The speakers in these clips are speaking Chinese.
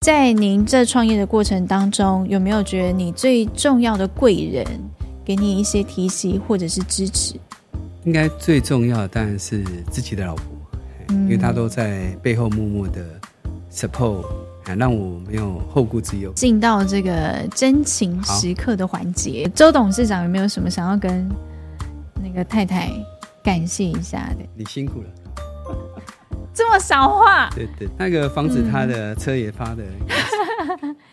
在您这创业的过程当中，有没有觉得你最重要的贵人给你一些提携或者是支持？应该最重要的当然是自己的老婆，嗯、因为她都在背后默默的 support，让我没有后顾之忧。进到这个真情时刻的环节，周董事长有没有什么想要跟那个太太感谢一下的？你辛苦了，这么少话。对对，那个防止他的车也发的。嗯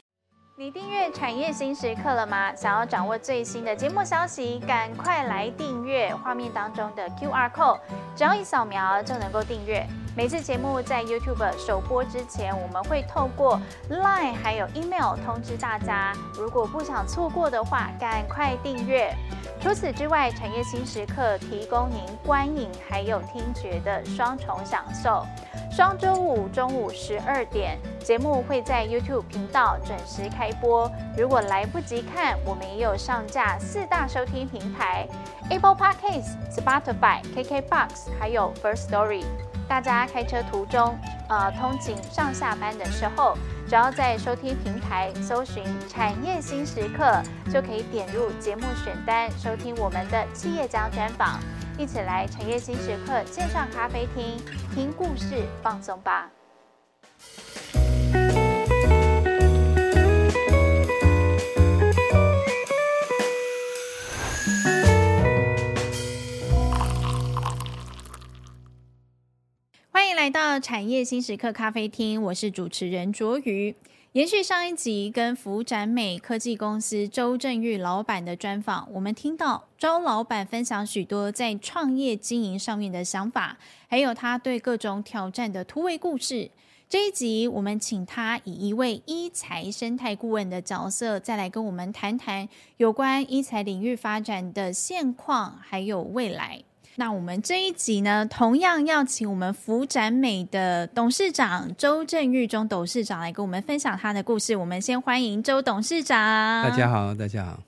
你订阅产业新时刻了吗？想要掌握最新的节目消息，赶快来订阅画面当中的 QR code，只要一扫描就能够订阅。每次节目在 YouTube 首播之前，我们会透过 Line 还有 Email 通知大家。如果不想错过的话，赶快订阅。除此之外，产业新时刻提供您观影还有听觉的双重享受。双周五中午十二点，节目会在 YouTube 频道准时开播。如果来不及看，我们也有上架四大收听平台：Apple Podcasts、Spotify、KKBox，还有 First Story。大家开车途中，呃，通勤上下班的时候，只要在收听平台搜寻“产业新时刻”，就可以点入节目选单，收听我们的企业家专访。一起来产业新时刻线上咖啡厅，听故事放松吧。来到产业新时刻咖啡厅，我是主持人卓瑜。延续上一集跟福展美科技公司周正玉老板的专访，我们听到周老板分享许多在创业经营上面的想法，还有他对各种挑战的突围故事。这一集我们请他以一位医材生态顾问的角色，再来跟我们谈谈有关医材领域发展的现况，还有未来。那我们这一集呢，同样要请我们福展美的董事长周正玉中董事长来跟我们分享他的故事。我们先欢迎周董事长。大家好，大家好。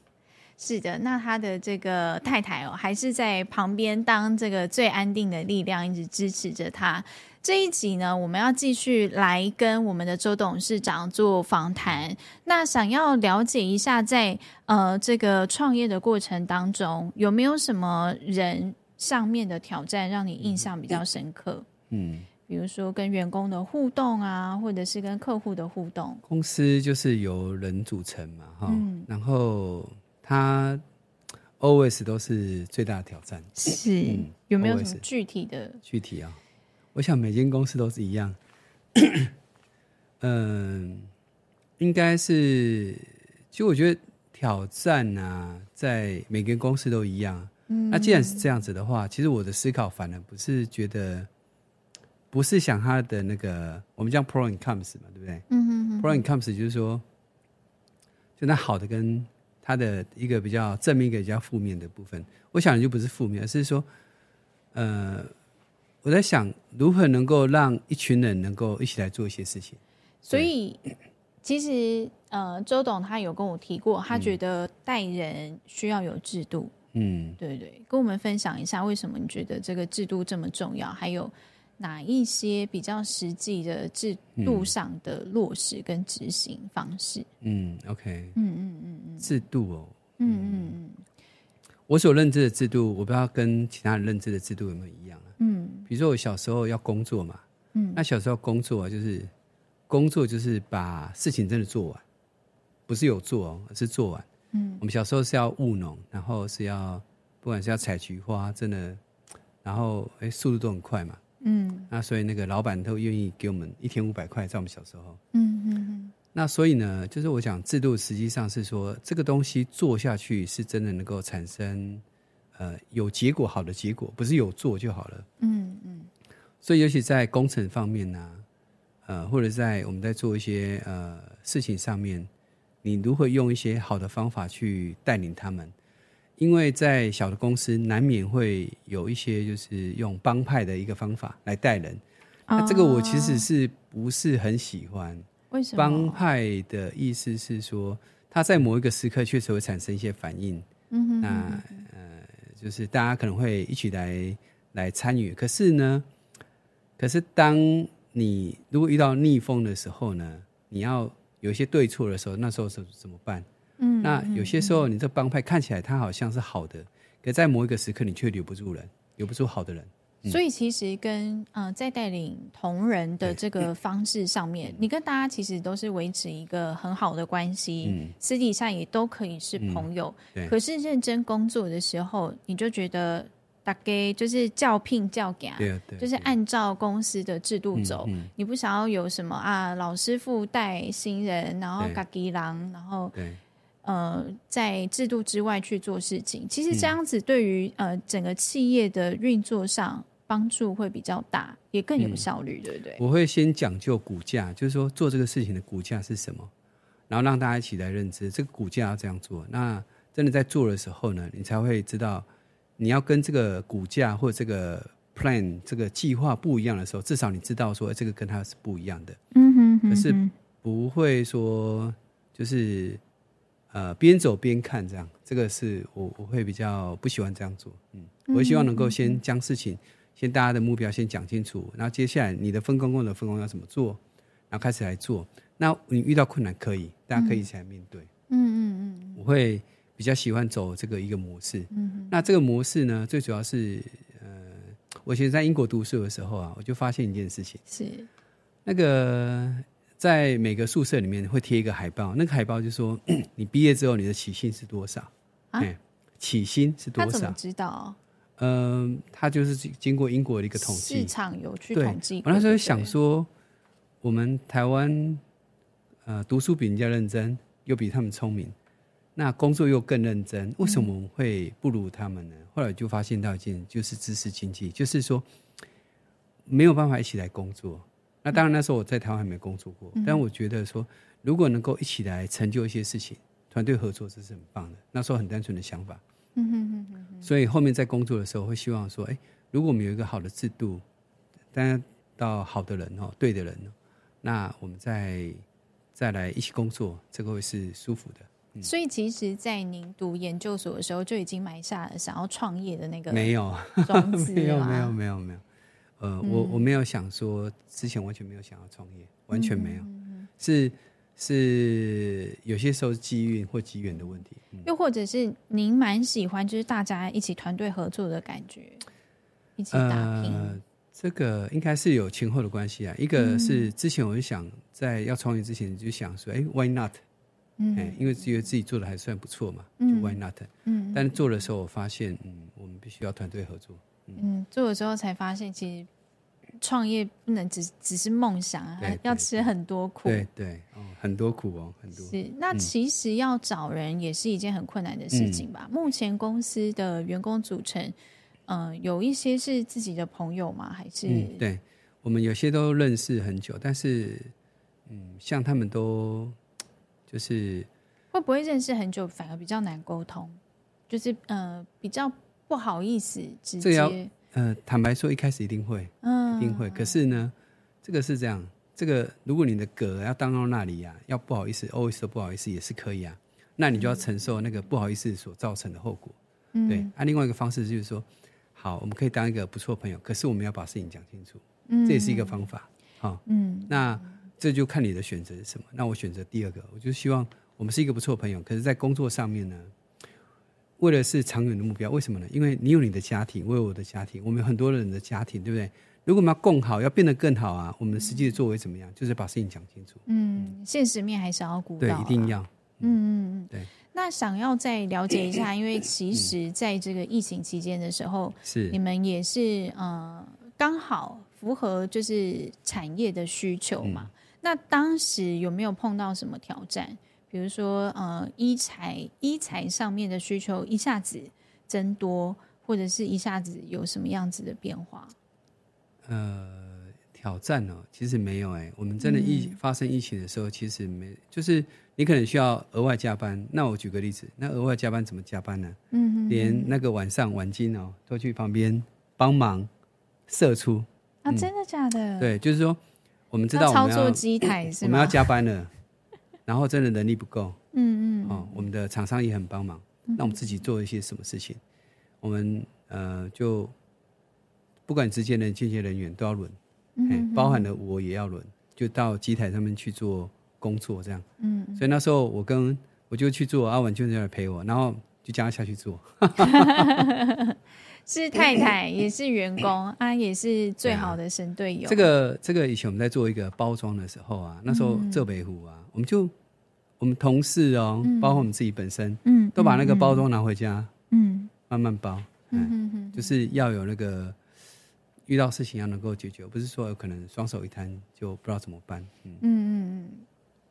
是的，那他的这个太太哦，还是在旁边当这个最安定的力量，一直支持着他。这一集呢，我们要继续来跟我们的周董事长做访谈。那想要了解一下在，在呃这个创业的过程当中，有没有什么人？上面的挑战让你印象比较深刻，嗯，比如说跟员工的互动啊，或者是跟客户的互动。公司就是由人组成嘛，哈、嗯，然后它 always 都是最大的挑战。是、嗯、有没有什么具体的？具体啊，我想每间公司都是一样。嗯，应该是，其实我觉得挑战啊，在每间公司都一样。那既然是这样子的话，其实我的思考反而不是觉得，不是想他的那个，我们叫 pro and cons 嘛，对不对？嗯哼哼。pro and cons 就是说，就那好的跟他的一个比较正面，一个比较负面的部分。我想的就不是负面，而是说，呃，我在想如何能够让一群人能够一起来做一些事情。所以，其实呃，周董他有跟我提过，他觉得带人需要有制度。嗯，对对，跟我们分享一下为什么你觉得这个制度这么重要？还有哪一些比较实际的制度上的落实跟执行方式？嗯，OK，嗯嗯嗯嗯，制度哦，嗯嗯嗯，我所认知的制度，我不知道跟其他人认知的制度有没有一样啊？嗯，比如说我小时候要工作嘛，嗯，那小时候工作啊，就是工作就是把事情真的做完，不是有做哦，而是做完。嗯，我们小时候是要务农，然后是要不管是要采菊花，真的，然后哎，速度都很快嘛。嗯，那所以那个老板都愿意给我们一天五百块，在我们小时候。嗯嗯嗯。那所以呢，就是我讲制度，实际上是说这个东西做下去是真的能够产生呃有结果，好的结果，不是有做就好了。嗯嗯。所以尤其在工程方面呢，呃，或者在我们在做一些呃事情上面。你如何用一些好的方法去带领他们？因为在小的公司难免会有一些就是用帮派的一个方法来带人，那这个我其实是不是很喜欢？为什么？帮派的意思是说，他在某一个时刻确实会产生一些反应。嗯哼，那呃，就是大家可能会一起来来参与。可是呢，可是当你如果遇到逆风的时候呢？你要有一些对错的时候，那时候是怎么办？嗯，那有些时候你这帮派看起来他好像是好的，可在某一个时刻你却留不住人，留不住好的人。嗯、所以其实跟呃在带领同仁的这个方式上面，你跟大家其实都是维持一个很好的关系，嗯、私底下也都可以是朋友。嗯、可是认真工作的时候，你就觉得大概就是教聘教给，就是按照公司的制度走。嗯嗯、你不想要有什么啊老师傅带新人，然后嘎吉郎，然后呃在制度之外去做事情。其实这样子对于呃整个企业的运作上。帮助会比较大，也更有效率，嗯、对不对？我会先讲究骨架，就是说做这个事情的骨架是什么，然后让大家一起来认知这个骨架要这样做。那真的在做的时候呢，你才会知道你要跟这个股价或者这个 plan 这个计划不一样的时候，至少你知道说这个跟它是不一样的。嗯哼，哼，哼，可是不会说就是呃边走边看这样，这个是我我会比较不喜欢这样做。嗯，我希望能够先将事情。先大家的目标先讲清楚，然后接下来你的分工工的分工要怎么做，然后开始来做。那你遇到困难可以，大家可以一起来面对。嗯嗯嗯，我会比较喜欢走这个一个模式。嗯哼，那这个模式呢，最主要是呃，我以前在英国读书的时候啊，我就发现一件事情，是那个在每个宿舍里面会贴一个海报，那个海报就说 你毕业之后你的起薪是多少？啊，起薪是多少？他怎么知道？嗯、呃，他就是经过英国的一个统计，市场有去统计。我那时候想说，我们台湾呃读书比人家认真，又比他们聪明，那工作又更认真，为什么我们会不如他们呢？嗯、后来就发现到一件，就是知识经济，就是说没有办法一起来工作。那当然那时候我在台湾还没工作过，嗯、但我觉得说，如果能够一起来成就一些事情，团队合作这是很棒的。那时候很单纯的想法。嗯哼哼哼，所以后面在工作的时候，会希望说，哎，如果我们有一个好的制度，大家到好的人哦，对的人，那我们再再来一起工作，这个会是舒服的。嗯、所以，其实，在您读研究所的时候，就已经埋下了想要创业的那个没有种子 没有没有没有没有，呃，嗯、我我没有想说，之前完全没有想要创业，完全没有，是。是有些时候是机运或机缘的问题，嗯、又或者是您蛮喜欢就是大家一起团队合作的感觉，一起打拼。呃、这个应该是有前后的关系啊。一个是之前我就想在要创业之前就想说，哎，Why not？嗯，因为觉得自己做的还算不错嘛，就 Why not？嗯，但是做的时候我发现，嗯，我们必须要团队合作。嗯，嗯，做的时候才发现其实。创业不能只只是梦想，啊要吃很多苦。对对，哦，很多苦哦，很多。是，那其实要找人也是一件很困难的事情吧？嗯、目前公司的员工组成，嗯、呃，有一些是自己的朋友吗？还是？嗯、对，我们有些都认识很久，但是，嗯，像他们都就是会不会认识很久，反而比较难沟通，就是呃，比较不好意思直接。呃，坦白说，一开始一定会，嗯，一定会。可是呢，这个是这样，这个如果你的格要当到那里呀、啊，要不好意思，always 都不好意思也是可以啊。那你就要承受那个不好意思所造成的后果。嗯，对。那、啊、另外一个方式就是说，好，我们可以当一个不错的朋友，可是我们要把事情讲清楚，嗯，这也是一个方法。好，嗯，那这就看你的选择是什么。那我选择第二个，我就希望我们是一个不错的朋友，可是在工作上面呢。为了是长远的目标，为什么呢？因为你有你的家庭，我有我的家庭，我们有很多人的家庭，对不对？如果我们要共好，要变得更好啊，我们实际的作为怎么样？就是把事情讲清楚。嗯，现实面还是要顾到。对，一定要。嗯嗯嗯，对。那想要再了解一下，因为其实在这个疫情期间的时候，是你们也是呃刚好符合就是产业的需求嘛？那当时有没有碰到什么挑战？比如说，呃，医材医材上面的需求一下子增多，或者是一下子有什么样子的变化？呃，挑战哦，其实没有哎。我们真的疫发生疫情的时候，其实没，就是你可能需要额外加班。那我举个例子，那额外加班怎么加班呢？嗯哼，连那个晚上晚金哦，都去旁边帮忙射出啊？真的假的？对，就是说我们知道我们要操作机台 是？我们要加班了。然后真的能力不够，嗯嗯，哦，我们的厂商也很帮忙，那我们自己做一些什么事情，我们呃就不管直接的、间接人员都要轮，嗯，包含了我也要轮，就到机台上面去做工作这样。嗯，所以那时候我跟我就去做，阿文就在那陪我，然后就叫他下去做。是太太，也是员工啊，也是最好的神队友。这个这个以前我们在做一个包装的时候啊，那时候浙北湖啊，我们就我们同事哦，包括我们自己本身，嗯，都把那个包装拿回家，嗯，慢慢包，嗯，就是要有那个遇到事情要能够解决，不是说有可能双手一摊就不知道怎么办，嗯嗯嗯，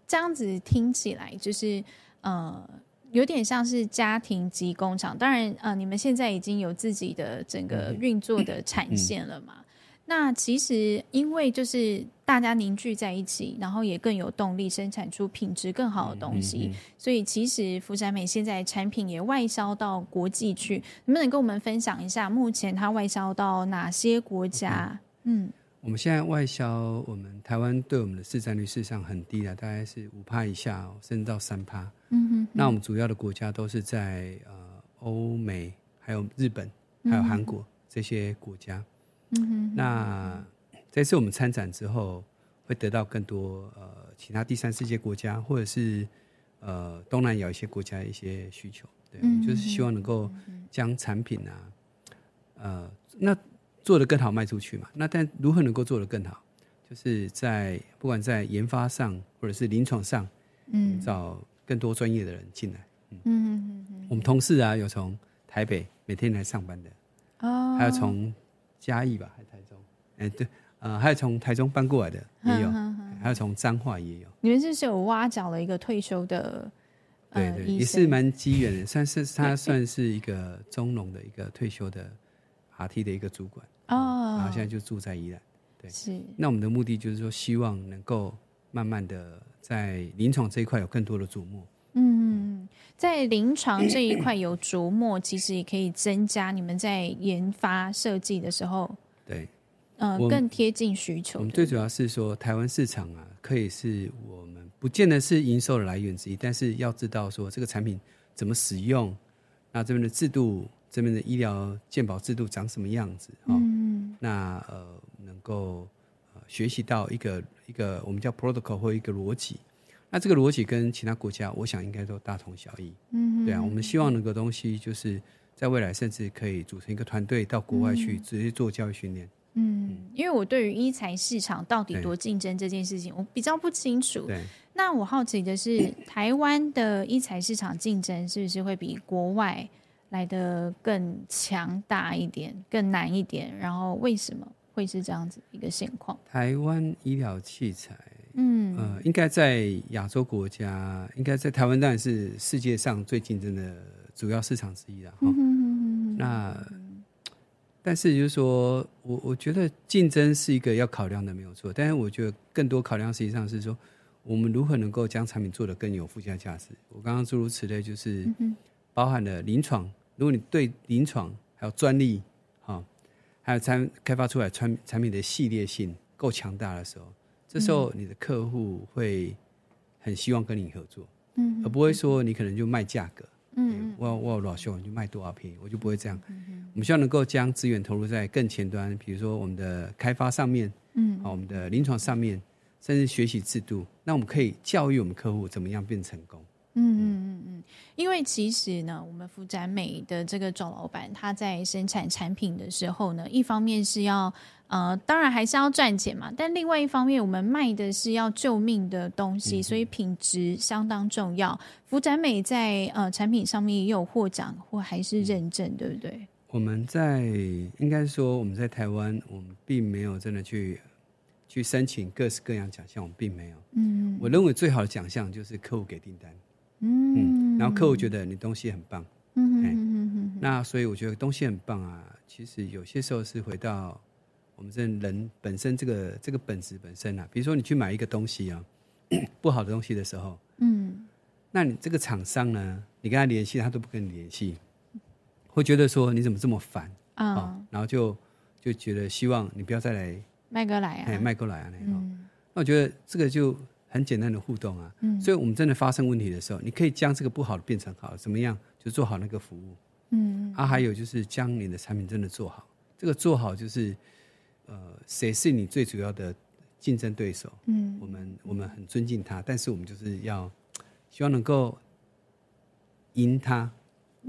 这样子听起来就是呃。有点像是家庭及工厂，当然，呃，你们现在已经有自己的整个运作的 产线了嘛？嗯嗯、那其实因为就是大家凝聚在一起，然后也更有动力生产出品质更好的东西，所以其实福山美现在产品也外销到国际去，能不能跟我们分享一下目前它外销到哪些国家？嗯。嗯我们现在外销，我们台湾对我们的市占率事实上很低的，大概是五趴以下哦，甚至到三趴。嗯哼哼。那我们主要的国家都是在呃欧美，还有日本，还有韩国这些国家。嗯哼。那这次我们参展之后，会得到更多呃其他第三世界国家，或者是呃东南亚一些国家的一些需求。对，嗯、就是希望能够将产品啊，呃那。做得更好，卖出去嘛？那但如何能够做得更好？就是在不管在研发上，或者是临床上，嗯，找更多专业的人进来。嗯嗯嗯，我们同事啊，有从台北每天来上班的，哦，还有从嘉义吧，还是台中？哎、欸，对，呃，还有从台中搬过来的也有，嗯、还有从彰化也有。你们是是有挖角了一个退休的？对对，也是蛮机缘的，算是他算是一个中农的一个退休的 RT 的一个主管。哦，然后现在就住在宜兰，对，是。那我们的目的就是说，希望能够慢慢的在临床这一块有更多的琢磨。嗯，在临床这一块有琢磨，其实也可以增加你们在研发设计的时候，对，呃，更贴近需求。我们最主要是说，台湾市场啊，可以是我们不见得是营收的来源之一，但是要知道说这个产品怎么使用，那这边的制度。这边的医疗健保制度长什么样子？嗯，那呃，能够呃学习到一个一个我们叫 protocol 或一个逻辑，那这个逻辑跟其他国家，我想应该都大同小异。嗯，对啊，我们希望那个东西就是在未来甚至可以组成一个团队到国外去直接做教育训练。嗯，因为我对于医材市场到底多竞争这件事情，我比较不清楚。对，那我好奇的是，台湾的医材市场竞争是不是会比国外？来的更强大一点，更难一点，然后为什么会是这样子一个现况？台湾医疗器材，嗯，呃，应该在亚洲国家，应该在台湾当然是世界上最竞争的主要市场之一了。哈、嗯，那，但是就是说我我觉得竞争是一个要考量的，没有错。但是我觉得更多考量实际上是说，我们如何能够将产品做得更有附加价值。我刚刚诸如此类，就是包含了临床。如果你对临床还有专利，哈，还有产开发出来产产品的系列性够强大的时候，这时候你的客户会很希望跟你合作，嗯，而不会说你可能就卖价格，嗯，我我有多少秀你就卖多少便宜，我就不会这样。我们希望能够将资源投入在更前端，比如说我们的开发上面，嗯，好，我们的临床上面，甚至学习制度，那我们可以教育我们客户怎么样变成功。其实呢，我们福展美的这个总老板他在生产产品的时候呢，一方面是要呃，当然还是要赚钱嘛，但另外一方面，我们卖的是要救命的东西，所以品质相当重要。福展美在呃产品上面也有获奖或还是认证，对不对？我们在应该说我们在台湾，我们并没有真的去去申请各式各样奖项，我们并没有。嗯，我认为最好的奖项就是客户给订单。嗯，然后客户觉得你东西很棒，嗯嗯，那所以我觉得东西很棒啊。其实有些时候是回到我们这人本身这个这个本质本身啊。比如说你去买一个东西啊，不好的东西的时候，嗯，那你这个厂商呢，你跟他联系，他都不跟你联系，会觉得说你怎么这么烦啊、哦？然后就就觉得希望你不要再来卖过来啊，哎，卖过来啊那种。那我觉得这个就。很简单的互动啊，嗯，所以我们真的发生问题的时候，你可以将这个不好的变成好，怎么样？就做好那个服务，嗯，啊，还有就是将你的产品真的做好，这个做好就是，呃，谁是你最主要的竞争对手，嗯，我们我们很尊敬他，但是我们就是要希望能够赢他。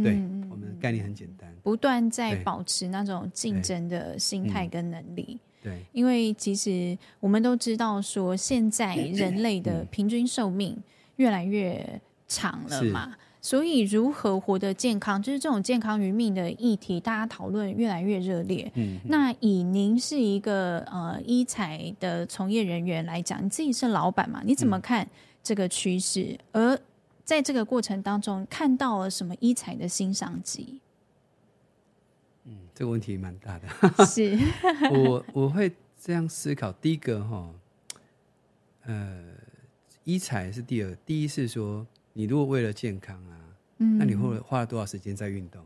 对，嗯、我们的概念很简单，不断在保持那种竞争的心态跟能力。对，因为其实我们都知道说，现在人类的平均寿命越来越长了嘛，所以如何活得健康，就是这种健康与命的议题，大家讨论越来越热烈。嗯，那以您是一个呃医材的从业人员来讲，你自己是老板嘛？你怎么看这个趋势？嗯、而在这个过程当中，看到了什么医材的新商机？嗯，这个问题蛮大的。是，我我会这样思考。第一个哈，呃，医材是第二。第一是说，你如果为了健康啊，嗯，那你会花了多少时间在运动，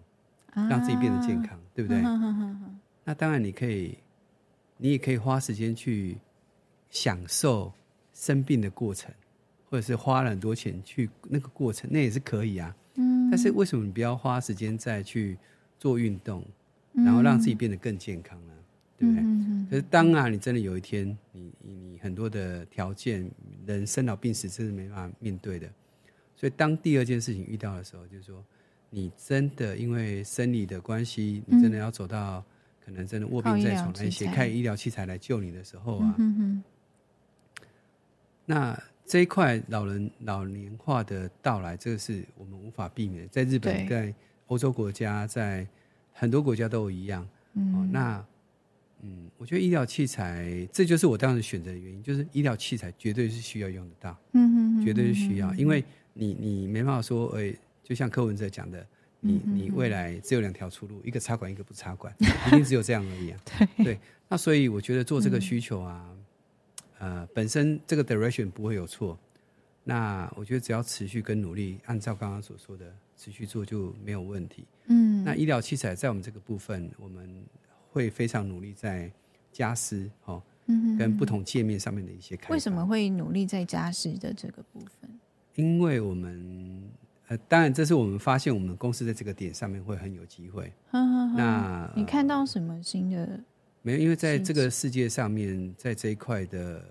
啊、让自己变得健康，对不对？那当然，你可以，你也可以花时间去享受生病的过程。或者是花了很多钱去那个过程，那也是可以啊。嗯。但是为什么你不要花时间再去做运动，然后让自己变得更健康呢？对不对？嗯。可是当啊，你真的有一天，你你很多的条件，人生老病死真是没办法面对的。所以当第二件事情遇到的时候，就是说，你真的因为生理的关系，你真的要走到可能真的卧病在床那些开医疗器材来救你的时候啊，那。这一块老人老年化的到来，这个是我们无法避免。在日本，在欧洲国家，在很多国家都一样。嗯、哦，那嗯，我觉得医疗器材，这就是我当时选择的原因，就是医疗器材绝对是需要用得到。嗯嗯，绝对是需要，因为你你没办法说，哎，就像柯文哲讲的，你你未来只有两条出路，一个插管，一个不插管，一定只有这样而已啊。对，对，那所以我觉得做这个需求啊。嗯呃，本身这个 direction 不会有错，那我觉得只要持续跟努力，按照刚刚所说的持续做就没有问题。嗯，那医疗器材在我们这个部分，我们会非常努力在家私哦，嗯，跟不同界面上面的一些。为什么会努力在家私的这个部分？因为我们呃，当然这是我们发现我们公司在这个点上面会很有机会。呵呵呵，那你看到什么新的？没有，因为在这个世界上面，在这一块的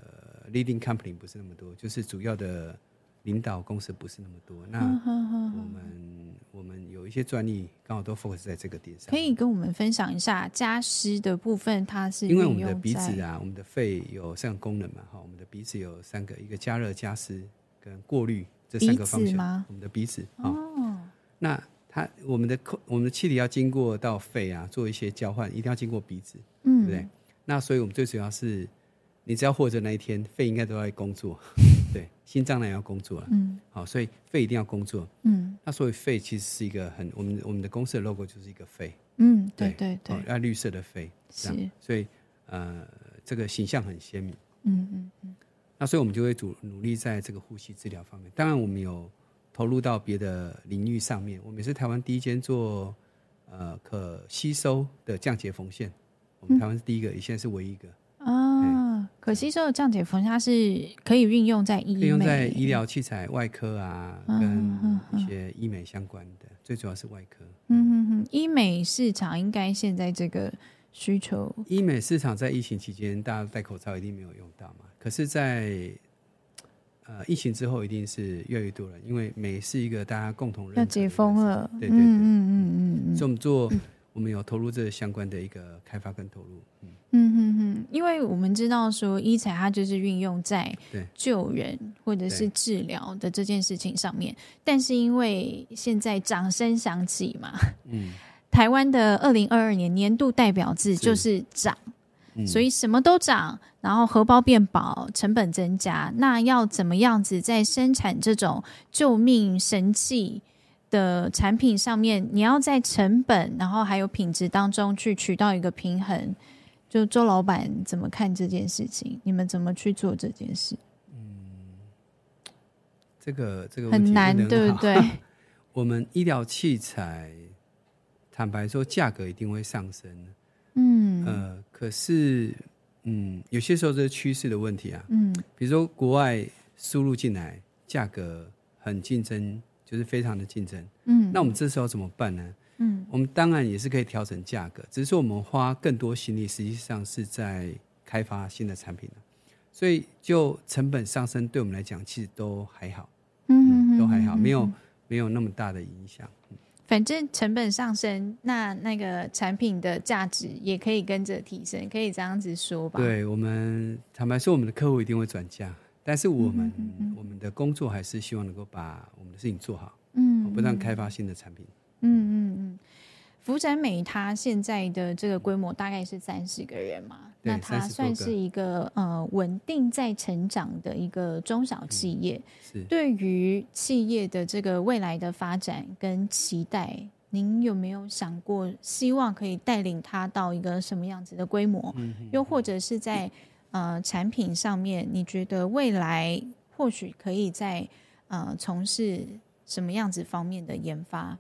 leading company 不是那么多，就是主要的领导公司不是那么多。那我们我们有一些专利刚好都 focus 在这个点上。可以跟我们分享一下加湿的部分，它是因为我们的鼻子啊，我们的肺有三个功能嘛，哈，我们的鼻子有三个，一个加热、加湿跟过滤这三个方向。我们的鼻子哦，那它我们的空我们的气体要经过到肺啊，做一些交换，一定要经过鼻子。嗯，对不对？那所以我们最主要是，你只要活着那一天，肺应该都在工作，对，心脏呢也要工作了。嗯，好，所以肺一定要工作。嗯，那所以肺其实是一个很，我们我们的公司的 logo 就是一个肺。嗯，对对对，要绿色的肺，是，所以呃，这个形象很鲜明。嗯嗯嗯，那所以我们就会努努力在这个呼吸治疗方面。当然，我们有投入到别的领域上面。我们也是台湾第一间做呃可吸收的降解缝线。我们台湾是第一个，也现在是唯一一个啊。可吸收的降解缝线，它是可以运用在医，可以用在医疗器材、外科啊，跟一些医美相关的，最主要是外科。嗯哼哼，医美市场应该现在这个需求，医美市场在疫情期间大家戴口罩一定没有用到嘛？可是在，在呃疫情之后，一定是越来越多人，因为美是一个大家共同认要解封了。对对对，嗯嗯嗯嗯，所以我们做。我们有投入这相关的一个开发跟投入，嗯。嗯嗯嗯，因为我们知道说医材它就是运用在救人或者是治疗的这件事情上面，但是因为现在掌声响起嘛，嗯，台湾的二零二二年年度代表字就是涨，嗯，所以什么都涨，然后荷包变薄，成本增加，那要怎么样子在生产这种救命神器的产品上面，你要在成本，然后还有品质当中去取到一个平衡。就周老板怎么看这件事情？你们怎么去做这件事？嗯，这个这个很，很难，对不对？我们医疗器材，坦白说，价格一定会上升。嗯，呃，可是，嗯，有些时候这是趋势的问题啊。嗯，比如说国外输入进来，价格很竞争。就是非常的竞争，嗯，那我们这时候怎么办呢？嗯，我们当然也是可以调整价格，只是说我们花更多心力，实际上是在开发新的产品。所以就成本上升，对我们来讲其实都还好，嗯，嗯，都还好，没有没有那么大的影响。反正成本上升，那那个产品的价值也可以跟着提升，可以这样子说吧？对，我们坦白说，我们的客户一定会转嫁，但是我们嗯嗯嗯我们的工作还是希望能够把我们的事情做好，嗯，不断开发新的产品，嗯嗯嗯。福展美它现在的这个规模大概是三十个人嘛，那它算是一个呃稳定在成长的一个中小企业。嗯、是对于企业的这个未来的发展跟期待，您有没有想过，希望可以带领它到一个什么样子的规模？嗯、又或者是在呃产品上面，你觉得未来或许可以在呃从事什么样子方面的研发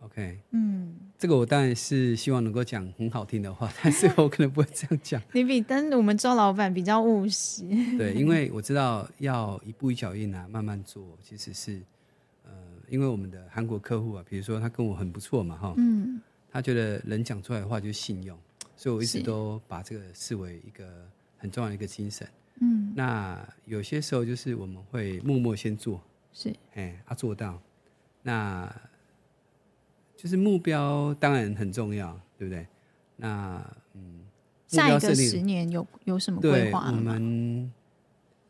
？OK，嗯，这个我当然是希望能够讲很好听的话，但是我可能不会这样讲。你比但我们周老板比较务实。对，因为我知道要一步一脚印啊，慢慢做，其实是呃，因为我们的韩国客户啊，比如说他跟我很不错嘛，哈，嗯，他觉得人讲出来的话就是信用，所以我一直都把这个视为一个很重要的一个精神。嗯，那有些时候就是我们会默默先做，是，哎，他、啊、做到，那。就是目标当然很重要，对不对？那嗯，下一个十年有有什么规划吗？我们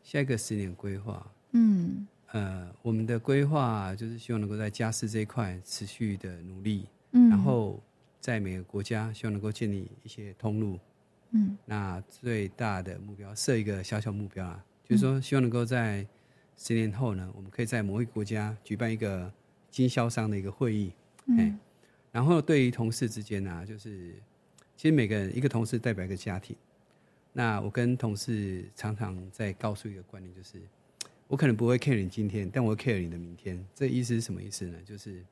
下一个十年规划，嗯，呃，我们的规划就是希望能够在家事这一块持续的努力，嗯，然后在每个国家希望能够建立一些通路，嗯，那最大的目标设一个小小目标啊，就是说希望能够在十年后呢，我们可以在某一个国家举办一个经销商的一个会议。嗯，然后对于同事之间呢、啊，就是其实每个人一个同事代表一个家庭。那我跟同事常常在告诉一个观念，就是我可能不会 care 你今天，但我会 care 你的明天。这意思是什么意思呢？就是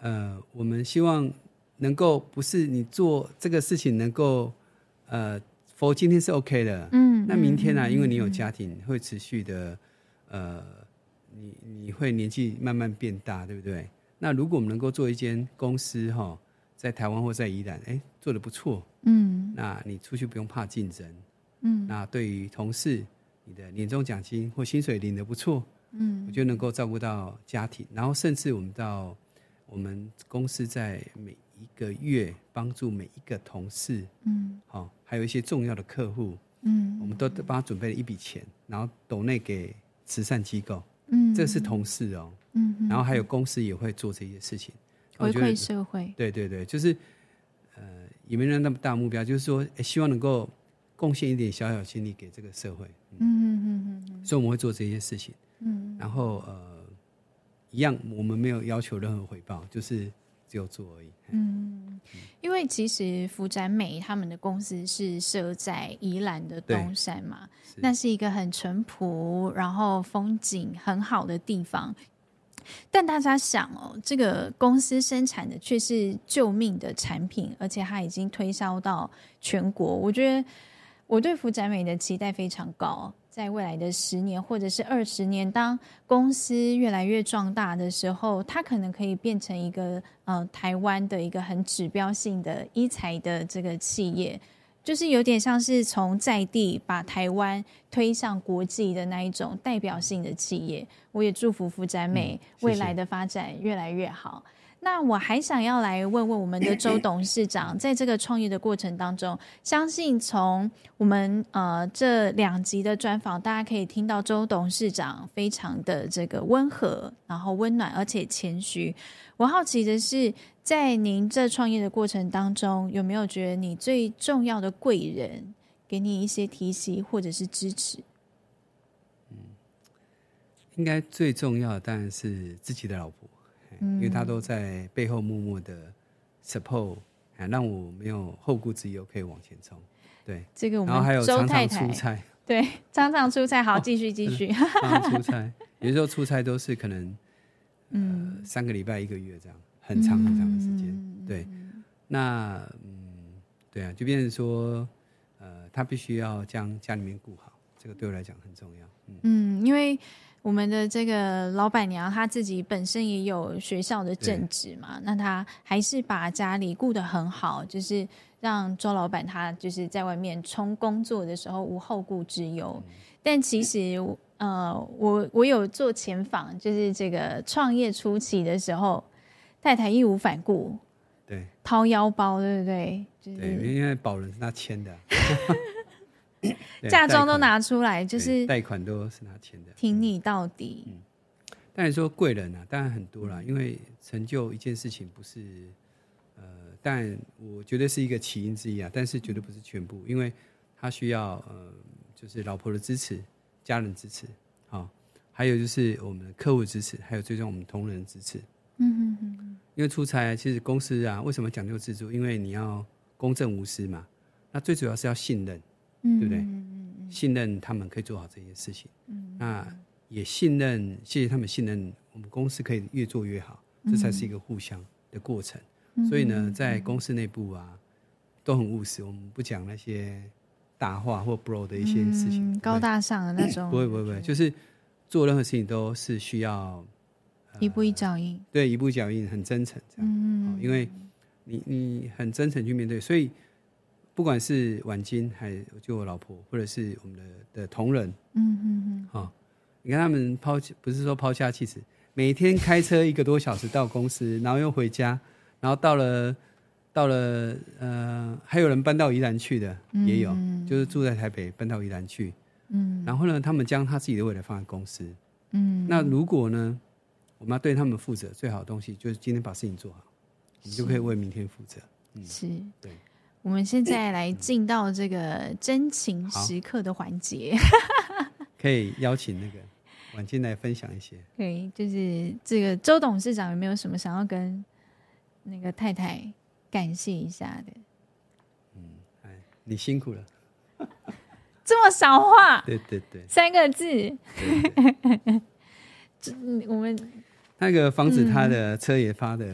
呃，我们希望能够不是你做这个事情能够呃，for 今天是 OK 的，嗯，那明天呢、啊？因为你有家庭，会持续的呃，你你会年纪慢慢变大，对不对？那如果我们能够做一间公司哈，在台湾或在宜兰，哎，做的不错，嗯，那你出去不用怕竞争，嗯，那对于同事，你的年终奖金或薪水领的不错，嗯，我觉得能够照顾到家庭，然后甚至我们到我们公司在每一个月帮助每一个同事，嗯，好，还有一些重要的客户，嗯，我们都帮他准备了一笔钱，然后抖内给慈善机构，嗯，这是同事哦。嗯，然后还有公司也会做这些事情，回馈社会。对对对，就是呃，也没有那么大目标，就是说，希望能够贡献一点小小心力给这个社会。嗯嗯嗯嗯。所以我们会做这些事情。嗯。然后呃，一样，我们没有要求任何回报，就是只有做而已。嗯，因为其实福展美他们的公司是设在宜兰的东山嘛，是那是一个很淳朴，然后风景很好的地方。但大家想哦，这个公司生产的却是救命的产品，而且它已经推销到全国。我觉得我对福展美的期待非常高，在未来的十年或者是二十年，当公司越来越壮大的时候，它可能可以变成一个呃台湾的一个很指标性的医材的这个企业。就是有点像是从在地把台湾推向国际的那一种代表性的企业，我也祝福福展美未来的发展越来越好。嗯那我还想要来问问我们的周董事长，在这个创业的过程当中，相信从我们呃这两集的专访，大家可以听到周董事长非常的这个温和，然后温暖而且谦虚。我好奇的是，在您这创业的过程当中，有没有觉得你最重要的贵人给你一些提携或者是支持？嗯，应该最重要的当然是自己的老婆。因为他都在背后默默的 support，啊让我没有后顾之忧，可以往前冲。对，这个我们然后还有常常出差，对，常常出差。好，继续继续。常常出差，有时候出差都是可能，嗯，三个礼拜一个月这样，很长很长的时间。对，那嗯，对啊，就变成说，呃，他必须要将家里面顾好，这个对我来讲很重要。嗯，因为。我们的这个老板娘她自己本身也有学校的正职嘛，那她还是把家里顾得很好，就是让周老板他就是在外面冲工作的时候无后顾之忧。嗯、但其实，呃，我我有做前访，就是这个创业初期的时候，太太义无反顾，对，掏腰包，对不对？就是、对，因为保人是他签的。嫁妆都拿出来，就是贷款都是拿钱的，挺你到底。嗯，但你说贵人啊，当然很多啦，因为成就一件事情不是，呃，但我觉得是一个起因之一啊，但是绝对不是全部，因为他需要呃，就是老婆的支持，家人支持，好，还有就是我们的客户支持，还有最终我们同仁支持。嗯哼哼。因为出差，其实公司啊，为什么讲究自助？因为你要公正无私嘛，那最主要是要信任。对不对？嗯嗯、信任他们可以做好这件事情，嗯、那也信任，谢谢他们信任我们公司可以越做越好，嗯、这才是一个互相的过程。嗯、所以呢，在公司内部啊，都很务实，我们不讲那些大话或 bro 的一些事情，嗯、高大上的那种。不会不会不会，就是做任何事情都是需要、呃、一步一脚印，对，一步一脚印，很真诚这样。嗯，因为你你很真诚去面对，所以。不管是婉金，还就我老婆，或者是我们的的同仁，嗯嗯嗯，好、哦，你看他们抛不是说抛家弃子，每天开车一个多小时到公司，然后又回家，然后到了到了呃，还有人搬到宜兰去的，也有，嗯、就是住在台北搬到宜兰去，嗯，然后呢，他们将他自己的未来放在公司，嗯，那如果呢，我们要对他们负责，最好的东西就是今天把事情做好，你就可以为明天负责，嗯，是，对。我们现在来进到这个真情时刻的环节，可以邀请那个婉静来分享一些。对，就是这个周董事长有没有什么想要跟那个太太感谢一下的？嗯，哎，你辛苦了，这么少话？对对对，三个字。我们那个防止，他的车也发的。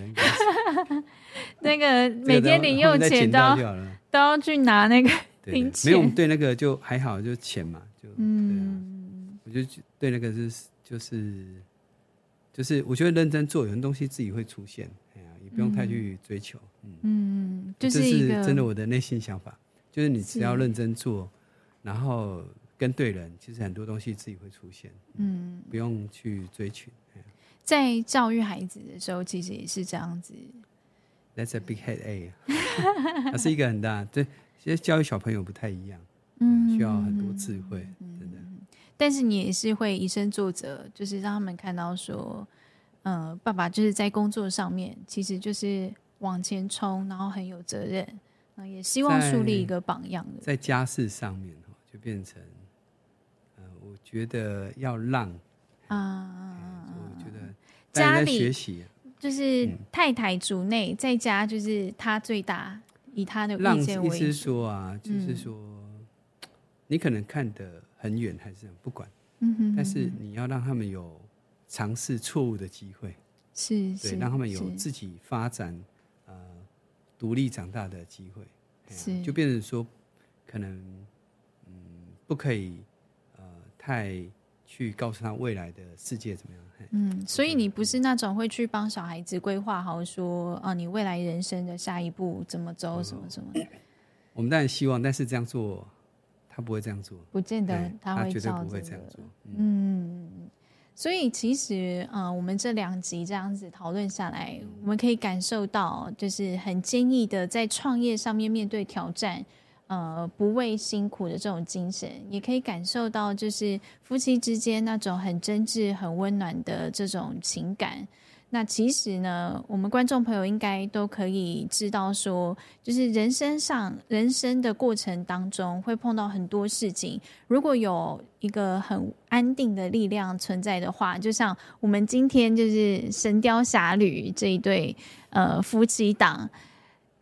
那个每天零用钱都要都要去拿那个零钱，没有对那个就还好，就钱嘛，就嗯，我就对那个是就是就是我觉得认真做，有些东西自己会出现，哎呀，也不用太去追求，嗯，就是这是真的我的内心想法，就是你只要认真做，然后跟对人，其实很多东西自己会出现，嗯，不用去追求。在教育孩子的时候，其实也是这样子。That's a big headache，它是一个很大。对，其实教育小朋友不太一样，嗯，需要很多智慧，真的。但是你也是会以身作则，就是让他们看到说，呃，爸爸就是在工作上面，其实就是往前冲，然后很有责任，也希望树立一个榜样的。在家事上面哈，就变成，呃，我觉得要让啊，家里学习。就是太太主内，嗯、在家就是他最大，以他的意见为主。意思说啊，就是说，嗯、你可能看得很远，还是不管，嗯哼，哼，但是你要让他们有尝试错误的机会，是，对，让他们有自己发展，呃，独立长大的机会，是，就变成说，可能，嗯，不可以，呃，太去告诉他未来的世界怎么样。嗯，所以你不是那种会去帮小孩子规划好说啊，你未来人生的下一步怎么走，什么什么的。我们当然希望，但是这样做，他不会这样做，不见得他会照着。嗯，所以其实啊，我们这两集这样子讨论下来，我们可以感受到，就是很坚毅的在创业上面面对挑战。呃，不畏辛苦的这种精神，也可以感受到，就是夫妻之间那种很真挚、很温暖的这种情感。那其实呢，我们观众朋友应该都可以知道，说，就是人生上、人生的过程当中，会碰到很多事情。如果有一个很安定的力量存在的话，就像我们今天就是《神雕侠侣》这一对呃夫妻档。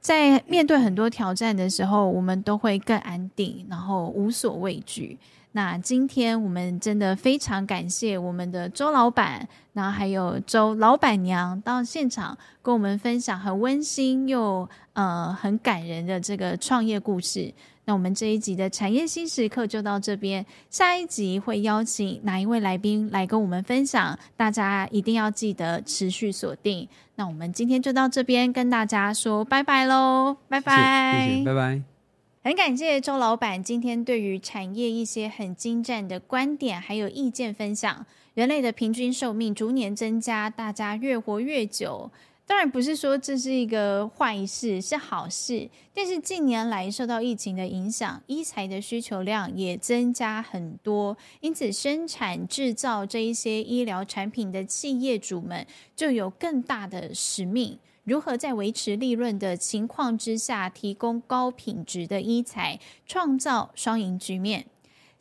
在面对很多挑战的时候，我们都会更安定，然后无所畏惧。那今天我们真的非常感谢我们的周老板，然后还有周老板娘到现场跟我们分享很温馨又呃很感人的这个创业故事。那我们这一集的产业新时刻就到这边，下一集会邀请哪一位来宾来跟我们分享？大家一定要记得持续锁定。那我们今天就到这边，跟大家说拜拜喽，拜拜，谢谢，拜拜。很感谢周老板今天对于产业一些很精湛的观点还有意见分享。人类的平均寿命逐年增加，大家越活越久。当然不是说这是一个坏事，是好事。但是近年来受到疫情的影响，医材的需求量也增加很多，因此生产制造这一些医疗产品的企业主们就有更大的使命。如何在维持利润的情况之下，提供高品质的医材，创造双赢局面？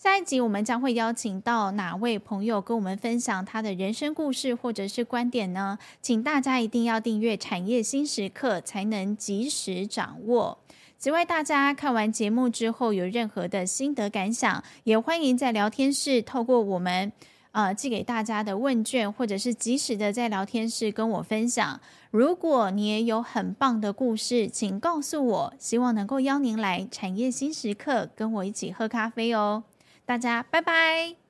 下一集我们将会邀请到哪位朋友跟我们分享他的人生故事或者是观点呢？请大家一定要订阅《产业新时刻》，才能及时掌握。此外，大家看完节目之后有任何的心得感想，也欢迎在聊天室透过我们呃寄给大家的问卷，或者是及时的在聊天室跟我分享。如果你也有很棒的故事，请告诉我，希望能够邀您来《产业新时刻》跟我一起喝咖啡哦。大家拜拜。